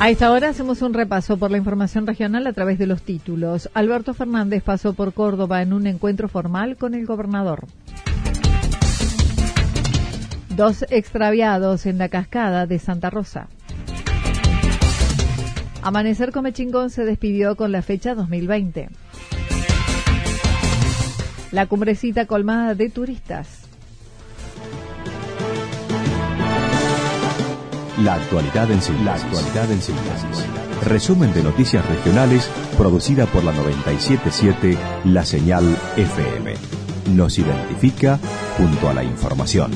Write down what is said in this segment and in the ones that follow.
A esta hora hacemos un repaso por la información regional a través de los títulos. Alberto Fernández pasó por Córdoba en un encuentro formal con el gobernador. Dos extraviados en la cascada de Santa Rosa. Amanecer Come Chingón se despidió con la fecha 2020. La cumbrecita colmada de turistas. La actualidad en síntesis. Resumen de noticias regionales producida por la 977 La Señal FM. Nos identifica junto a la información.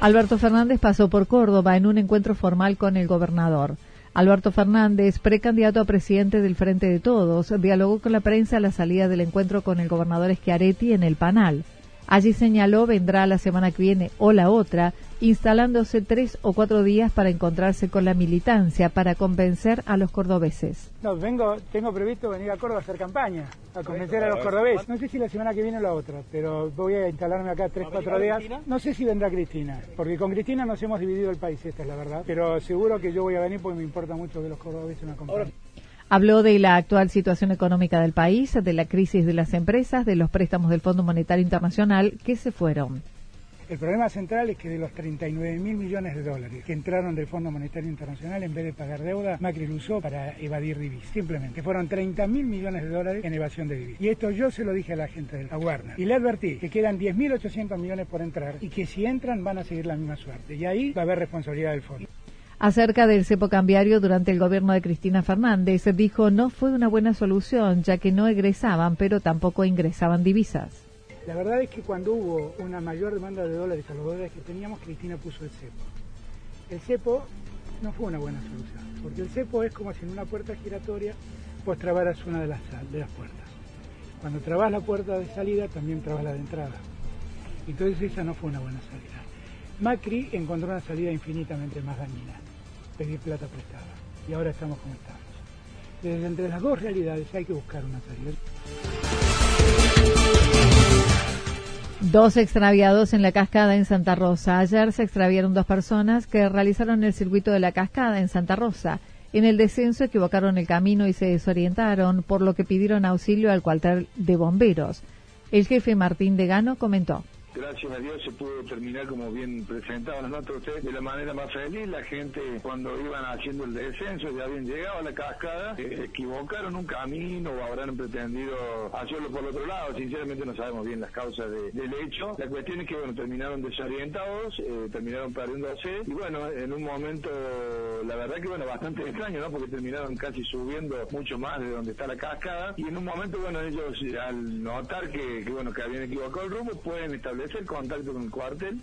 Alberto Fernández pasó por Córdoba en un encuentro formal con el gobernador. Alberto Fernández, precandidato a presidente del Frente de Todos, dialogó con la prensa a la salida del encuentro con el gobernador Schiaretti en el Panal. Allí señaló vendrá la semana que viene o la otra, instalándose tres o cuatro días para encontrarse con la militancia para convencer a los cordobeses. No, vengo, tengo previsto venir a Córdoba a hacer campaña, a convencer a los cordobeses. No sé si la semana que viene o la otra, pero voy a instalarme acá tres, cuatro días. No sé si vendrá Cristina, porque con Cristina nos hemos dividido el país, esta es la verdad. Pero seguro que yo voy a venir porque me importa mucho que los cordobeses me acompañen. Habló de la actual situación económica del país, de la crisis de las empresas, de los préstamos del Fondo Monetario Internacional que se fueron. El problema central es que de los 39 mil millones de dólares que entraron del Fondo Monetario Internacional, en vez de pagar deuda, Macri lo usó para evadir divisas. Simplemente, fueron 30 mil millones de dólares en evasión de divisas. Y esto yo se lo dije a la gente de la Warner. Y le advertí que quedan 10.800 millones por entrar y que si entran van a seguir la misma suerte. Y ahí va a haber responsabilidad del fondo. Acerca del cepo cambiario durante el gobierno de Cristina Fernández, dijo no fue una buena solución, ya que no egresaban, pero tampoco ingresaban divisas. La verdad es que cuando hubo una mayor demanda de dólares a los dólares que teníamos, Cristina puso el cepo. El cepo no fue una buena solución, porque el cepo es como si en una puerta giratoria vos trabaras una de las, de las puertas. Cuando trabas la puerta de salida, también trabas la de entrada. Entonces esa no fue una buena salida. Macri encontró una salida infinitamente más dañina pedir plata prestada. Y ahora estamos como estamos. Desde entre las dos realidades hay que buscar una salida. Dos extraviados en la cascada en Santa Rosa. Ayer se extraviaron dos personas que realizaron el circuito de la cascada en Santa Rosa. En el descenso equivocaron el camino y se desorientaron, por lo que pidieron auxilio al cuartel de bomberos. El jefe Martín Degano comentó gracias a Dios se pudo terminar como bien presentado las notas ustedes de la manera más feliz. La gente cuando iban haciendo el descenso ya habían llegado a la cascada, eh, equivocaron un camino o habrán pretendido hacerlo por otro lado. Sinceramente no sabemos bien las causas del hecho. La cuestión es que bueno terminaron desorientados, eh, terminaron perdiéndose y bueno en un momento la verdad que bueno bastante extraño, ¿no? Porque terminaron casi subiendo mucho más de donde está la cascada y en un momento bueno ellos al notar que, que bueno que habían equivocado el rumbo pueden establecer contacto con el cuartel.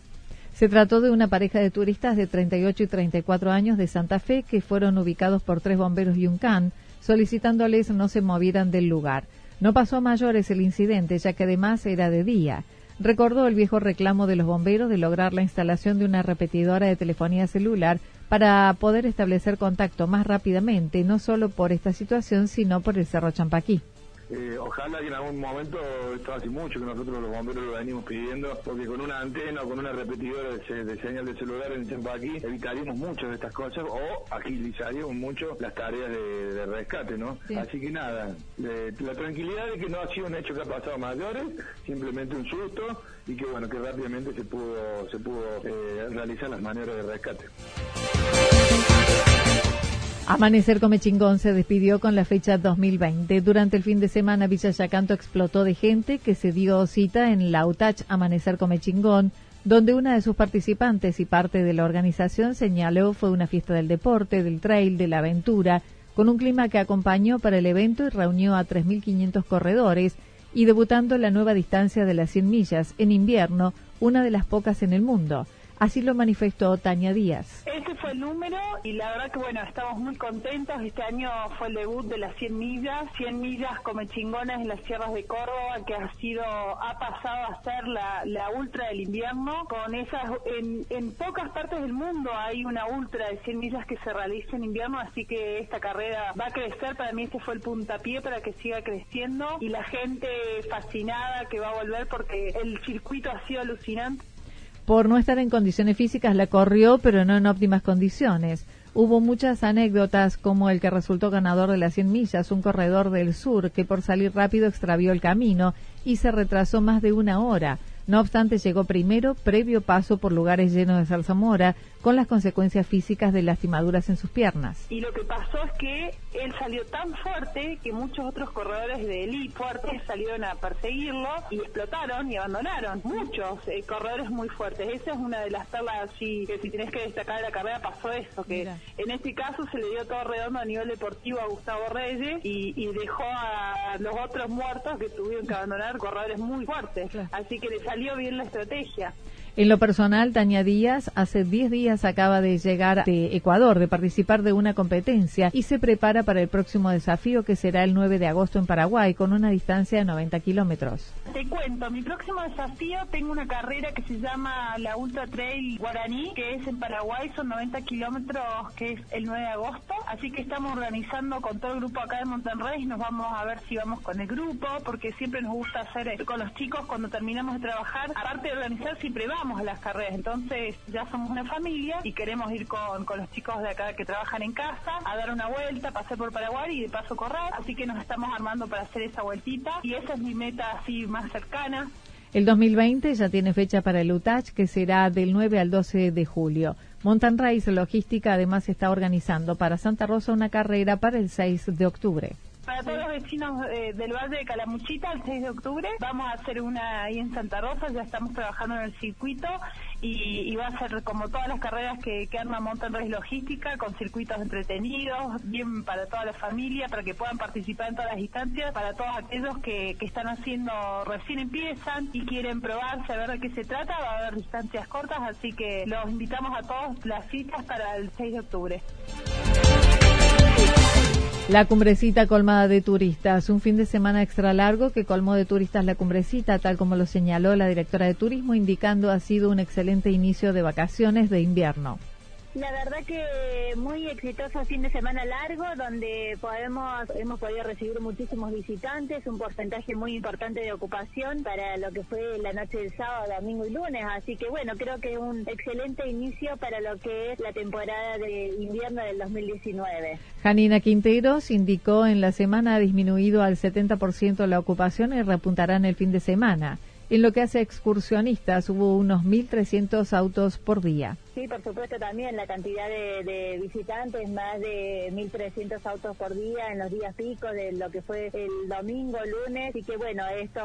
Se trató de una pareja de turistas de 38 y 34 años de Santa Fe que fueron ubicados por tres bomberos y un can, solicitándoles no se movieran del lugar. No pasó a mayores el incidente, ya que además era de día. Recordó el viejo reclamo de los bomberos de lograr la instalación de una repetidora de telefonía celular para poder establecer contacto más rápidamente, no solo por esta situación, sino por el Cerro Champaquí. Eh, ojalá que en algún momento, esto hace mucho que nosotros los bomberos lo venimos pidiendo, porque con una antena o con una repetidora de, señal de celular en aquí evitaríamos muchas de estas cosas o agilizaríamos mucho las tareas de, rescate, ¿no? Así que nada, la tranquilidad de que no ha sido un hecho que ha pasado mayores, simplemente un susto y que bueno, que rápidamente se pudo, se pudo eh, realizar las maniobras de rescate. Amanecer Comechingón se despidió con la fecha 2020. Durante el fin de semana, Villa Yacanto explotó de gente que se dio cita en la UTACH Amanecer Comechingón, donde una de sus participantes y parte de la organización señaló fue una fiesta del deporte, del trail, de la aventura, con un clima que acompañó para el evento y reunió a 3.500 corredores y debutando la nueva distancia de las 100 millas en invierno, una de las pocas en el mundo. Así lo manifestó Tania Díaz. Ese fue el número y la verdad que bueno, estamos muy contentos. Este año fue el debut de las 100 millas, 100 millas come chingonas en las sierras de Córdoba, que ha sido, ha pasado a ser la, ultra del invierno. Con esas, en, en pocas partes del mundo hay una ultra de 100 millas que se realiza en invierno, así que esta carrera va a crecer. Para mí este fue el puntapié para que siga creciendo y la gente fascinada que va a volver porque el circuito ha sido alucinante por no estar en condiciones físicas la corrió, pero no en óptimas condiciones. Hubo muchas anécdotas como el que resultó ganador de las 100 millas, un corredor del sur que por salir rápido extravió el camino y se retrasó más de una hora. No obstante, llegó primero, previo paso por lugares llenos de zarzamora, con las consecuencias físicas de lastimaduras en sus piernas. Y lo que pasó es que él salió tan fuerte que muchos otros corredores de élite fuertes salieron a perseguirlo y explotaron y abandonaron. Muchos eh, corredores muy fuertes. Esa es una de las perlas así que si tienes que destacar de la carrera pasó eso, que en este caso se le dio todo redondo a nivel deportivo a Gustavo Reyes y, dejó a los otros muertos que tuvieron que abandonar corredores muy fuertes. Así que le salió bien la estrategia. En lo personal, Tania Díaz hace 10 días acaba de llegar de Ecuador, de participar de una competencia y se prepara para el próximo desafío que será el 9 de agosto en Paraguay con una distancia de 90 kilómetros. Te cuento, mi próximo desafío tengo una carrera que se llama la Ultra Trail Guaraní, que es en Paraguay, son 90 kilómetros, que es el 9 de agosto. Así que estamos organizando con todo el grupo acá de Monterrey, nos vamos a ver si vamos con el grupo, porque siempre nos gusta hacer con los chicos cuando terminamos de trabajar, aparte de organizar, siempre vamos a las carreras, entonces ya somos una familia y queremos ir con, con los chicos de acá que trabajan en casa a dar una vuelta, pasar por Paraguay y de paso correr, así que nos estamos armando para hacer esa vueltita y esa es mi meta así más cercana. El 2020 ya tiene fecha para el UTACH, que será del 9 al 12 de julio. Montan Race Logística además está organizando para Santa Rosa una carrera para el 6 de octubre. Para todos los vecinos eh, del Valle de Calamuchita, el 6 de octubre, vamos a hacer una ahí en Santa Rosa, ya estamos trabajando en el circuito y, va a ser como todas las carreras que, que arma Mountain Race Logística, con circuitos entretenidos, bien para toda la familia, para que puedan participar en todas las instancias, para todos aquellos que, que están haciendo, recién empiezan y quieren probarse a ver de qué se trata, va a haber distancias cortas, así que los invitamos a todos las citas para el 6 de octubre. La cumbrecita colmada de turistas, un fin de semana extra largo que colmó de turistas la cumbrecita, tal como lo señaló la directora de turismo, indicando ha sido un excelente inicio de vacaciones de invierno. La verdad que muy exitoso fin de semana largo, donde podemos hemos podido recibir muchísimos visitantes, un porcentaje muy importante de ocupación para lo que fue la noche del sábado, domingo y lunes. Así que bueno, creo que es un excelente inicio para lo que es la temporada de invierno del 2019. Janina Quinteros indicó en la semana ha disminuido al 70% la ocupación y repuntará en el fin de semana. En lo que hace excursionistas, hubo unos 1.300 autos por día. Sí, por supuesto también la cantidad de, visitantes, más de 1.300 autos por día en los días picos de lo que fue el domingo, lunes, y que bueno, esto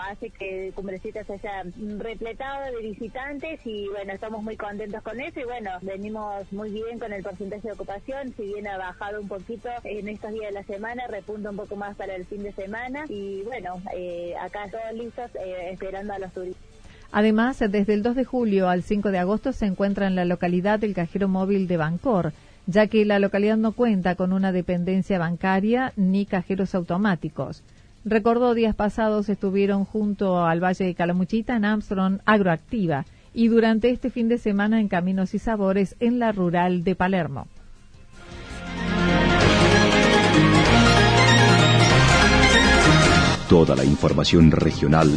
hace que Cumbrecita se haya repletado de visitantes y bueno, estamos muy contentos con eso. Y bueno, venimos muy bien con el porcentaje de ocupación, si bien ha bajado un poquito en estos días de la semana, repunta un poco más para el fin de semana. Y bueno, eh, acá todos listos eh, esperando a los turistas. Además, desde el 2 de julio al 5 de agosto se encuentra en la localidad el cajero móvil de Bancor, ya que la localidad no cuenta con una dependencia bancaria ni cajeros automáticos. Recordó días pasados estuvieron junto al Valle de Calamuchita en Armstrong Agroactiva y durante este fin de semana en Caminos y Sabores en la rural de Palermo. Toda la información regional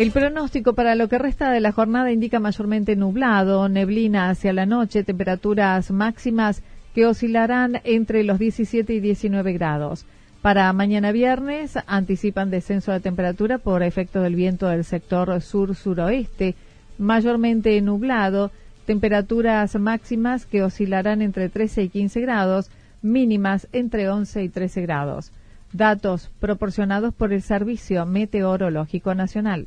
El pronóstico para lo que resta de la jornada indica mayormente nublado, neblina hacia la noche, temperaturas máximas que oscilarán entre los 17 y 19 grados. Para mañana viernes anticipan descenso de temperatura por efecto del viento del sector sur-suroeste, mayormente nublado, temperaturas máximas que oscilarán entre 13 y 15 grados, mínimas entre 11 y 13 grados. Datos proporcionados por el Servicio Meteorológico Nacional.